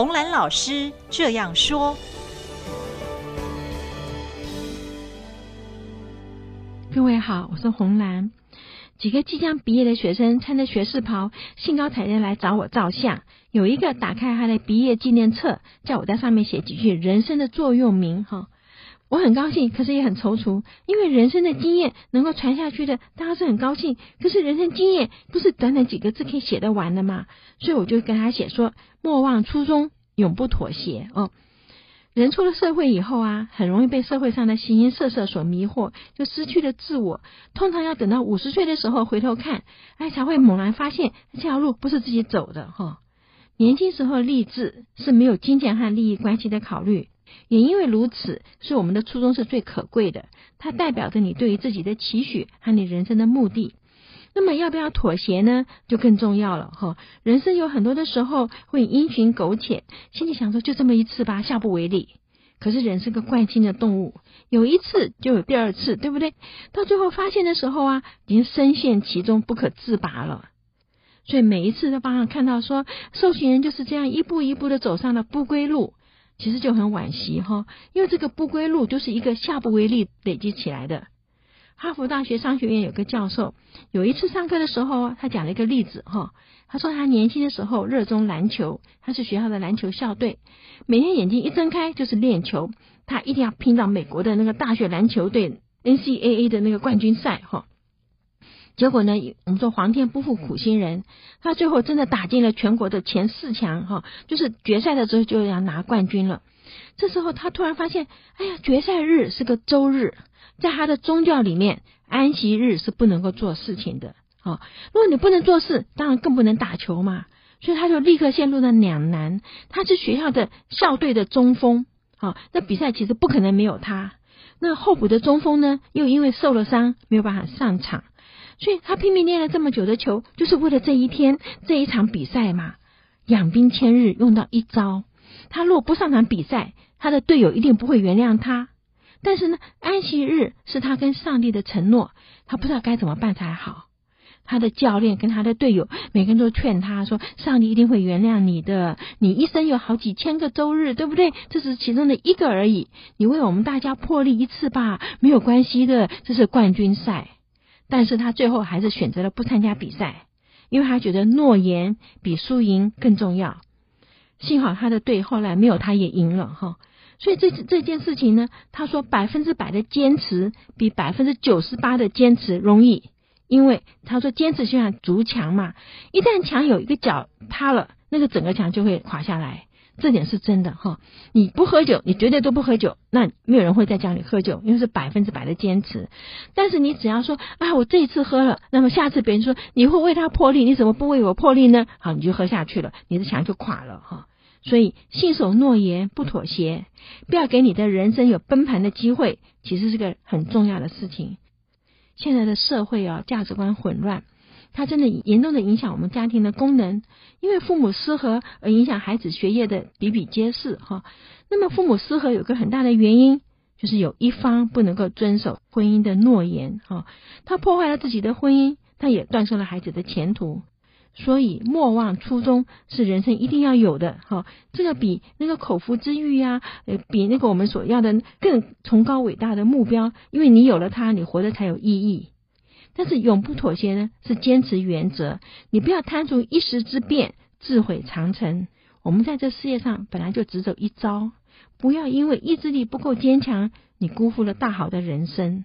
红兰老师这样说：“各位好，我是红兰。几个即将毕业的学生穿着学士袍，兴高采烈来找我照相。有一个打开他的毕业纪念册，叫我在上面写几句人生的座右铭。哈，我很高兴，可是也很踌躇，因为人生的经验能够传下去的，当然是很高兴。可是人生经验不是短短几个字可以写得完的嘛？所以我就跟他写说：莫忘初衷。”永不妥协哦！人出了社会以后啊，很容易被社会上的形形色色所迷惑，就失去了自我。通常要等到五十岁的时候回头看，哎，才会猛然发现这条路不是自己走的哈。年轻时候立志是没有金钱和利益关系的考虑，也因为如此，是我们的初衷是最可贵的，它代表着你对于自己的期许和你人生的目的。那么要不要妥协呢？就更重要了哈。人生有很多的时候会因循苟且，心里想说就这么一次吧，下不为例。可是人是个惯性的动物，有一次就有第二次，对不对？到最后发现的时候啊，已经深陷其中不可自拔了。所以每一次都帮上看到说，受刑人就是这样一步一步的走上了不归路，其实就很惋惜哈，因为这个不归路就是一个下不为例累积起来的。哈佛大学商学院有个教授，有一次上课的时候，他讲了一个例子哈。他说他年轻的时候热衷篮球，他是学校的篮球校队，每天眼睛一睁开就是练球，他一定要拼到美国的那个大学篮球队 NCAA 的那个冠军赛哈。结果呢，我们说皇天不负苦心人，他最后真的打进了全国的前四强哈，就是决赛的时候就要拿冠军了。这时候他突然发现，哎呀，决赛日是个周日。在他的宗教里面，安息日是不能够做事情的。哦，如果你不能做事，当然更不能打球嘛。所以他就立刻陷入了两难。他是学校的校队的中锋，好，那比赛其实不可能没有他。那候补的中锋呢，又因为受了伤，没有办法上场。所以他拼命练了这么久的球，就是为了这一天这一场比赛嘛。养兵千日，用到一朝。他若不上场比赛，他的队友一定不会原谅他。但是呢，安息日是他跟上帝的承诺，他不知道该怎么办才好。他的教练跟他的队友，每个人都劝他说：“上帝一定会原谅你的，你一生有好几千个周日，对不对？这是其中的一个而已。你为我们大家破例一次吧，没有关系的，这是冠军赛。”但是他最后还是选择了不参加比赛，因为他觉得诺言比输赢更重要。幸好他的队后来没有，他也赢了哈。所以这这件事情呢，他说百分之百的坚持比百分之九十八的坚持容易，因为他说坚持就像筑墙嘛，一旦墙有一个角塌了，那个整个墙就会垮下来，这点是真的哈。你不喝酒，你绝对都不喝酒，那没有人会再叫你喝酒，因为是百分之百的坚持。但是你只要说啊，我这一次喝了，那么下次别人说你会为他破例，你怎么不为我破例呢？好，你就喝下去了，你的墙就垮了哈。所以，信守诺言，不妥协，不要给你的人生有崩盘的机会，其实是个很重要的事情。现在的社会啊，价值观混乱，它真的严重的影响我们家庭的功能，因为父母失和而影响孩子学业的比比皆是哈。那么，父母失和有个很大的原因，就是有一方不能够遵守婚姻的诺言哈，他破坏了自己的婚姻，他也断送了孩子的前途。所以，莫忘初衷是人生一定要有的哈。这个比那个口腹之欲呀，呃，比那个我们所要的更崇高伟大的目标。因为你有了它，你活得才有意义。但是，永不妥协呢，是坚持原则。你不要贪图一时之便，自毁长城。我们在这世界上本来就只走一遭，不要因为意志力不够坚强，你辜负了大好的人生。